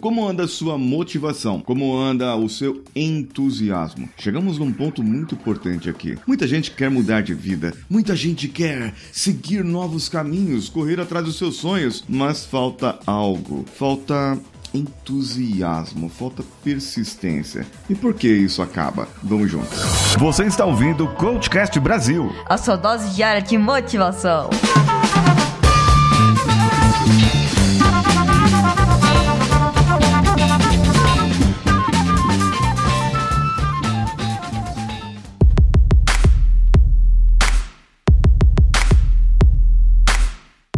Como anda a sua motivação? Como anda o seu entusiasmo? Chegamos num ponto muito importante aqui. Muita gente quer mudar de vida, muita gente quer seguir novos caminhos, correr atrás dos seus sonhos, mas falta algo. Falta entusiasmo, falta persistência. E por que isso acaba? Vamos juntos. Você está ouvindo o Coachcast Brasil. A sua dose diária de motivação.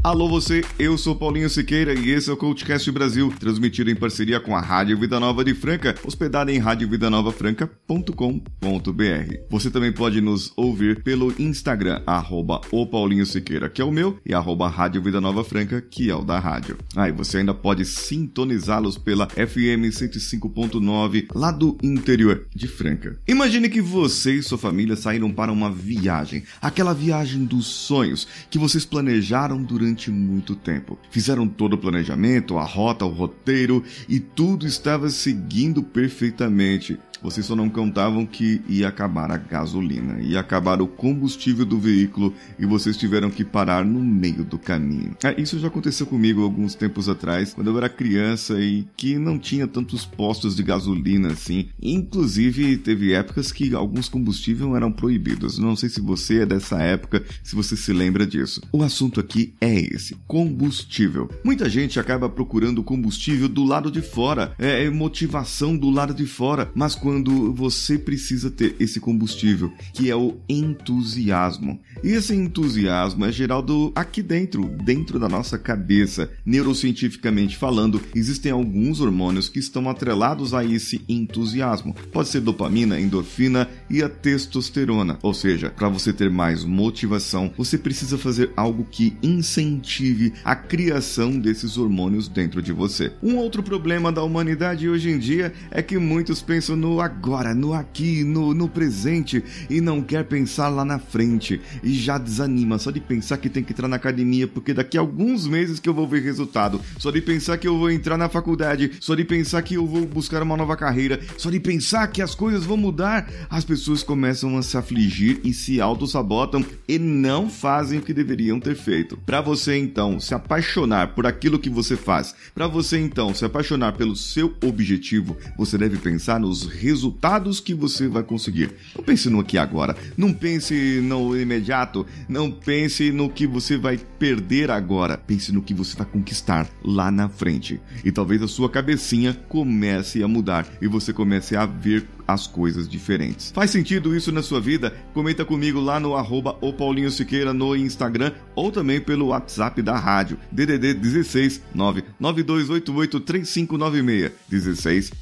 Alô você, eu sou Paulinho Siqueira e esse é o Coachcast Brasil, transmitido em parceria com a Rádio Vida Nova de Franca, hospedada em radiovidanovafranca.com.br. Você também pode nos ouvir pelo Instagram, arroba o Paulinho Siqueira, que é o meu, e arroba Rádio Vida Nova Franca, que é o da rádio. Ah, e você ainda pode sintonizá-los pela FM 105.9, lá do interior de Franca. Imagine que você e sua família saíram para uma viagem, aquela viagem dos sonhos que vocês planejaram durante durante muito tempo. Fizeram todo o planejamento, a rota, o roteiro e tudo estava seguindo perfeitamente. Vocês só não contavam que ia acabar a gasolina, ia acabar o combustível do veículo e vocês tiveram que parar no meio do caminho. É, isso já aconteceu comigo alguns tempos atrás, quando eu era criança e que não tinha tantos postos de gasolina assim. Inclusive, teve épocas que alguns combustíveis eram proibidos. Não sei se você é dessa época, se você se lembra disso. O assunto aqui é esse: combustível. Muita gente acaba procurando combustível do lado de fora, é, é motivação do lado de fora, mas quando quando você precisa ter esse combustível, que é o entusiasmo. E esse entusiasmo é gerado aqui dentro, dentro da nossa cabeça. Neurocientificamente falando, existem alguns hormônios que estão atrelados a esse entusiasmo. Pode ser dopamina, endorfina e a testosterona. Ou seja, para você ter mais motivação, você precisa fazer algo que incentive a criação desses hormônios dentro de você. Um outro problema da humanidade hoje em dia é que muitos pensam no agora, no aqui, no, no presente e não quer pensar lá na frente e já desanima só de pensar que tem que entrar na academia porque daqui a alguns meses que eu vou ver resultado, só de pensar que eu vou entrar na faculdade, só de pensar que eu vou buscar uma nova carreira, só de pensar que as coisas vão mudar, as pessoas começam a se afligir e se auto-sabotam e não fazem o que deveriam ter feito. Para você então se apaixonar por aquilo que você faz, para você então se apaixonar pelo seu objetivo, você deve pensar nos resultados resultados que você vai conseguir. Não pense no aqui agora, não pense no imediato, não pense no que você vai perder agora, pense no que você vai conquistar lá na frente. E talvez a sua cabecinha comece a mudar e você comece a ver as coisas diferentes. Faz sentido isso na sua vida? Comenta comigo lá no arroba Paulinho Siqueira no Instagram ou também pelo WhatsApp da rádio, DDD 16 99288 3596 16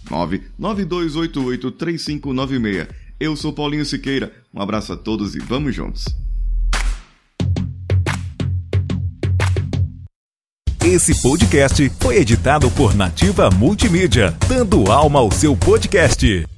99288 3596. Eu sou Paulinho Siqueira, um abraço a todos e vamos juntos! Esse podcast foi editado por Nativa Multimídia, dando alma ao seu podcast.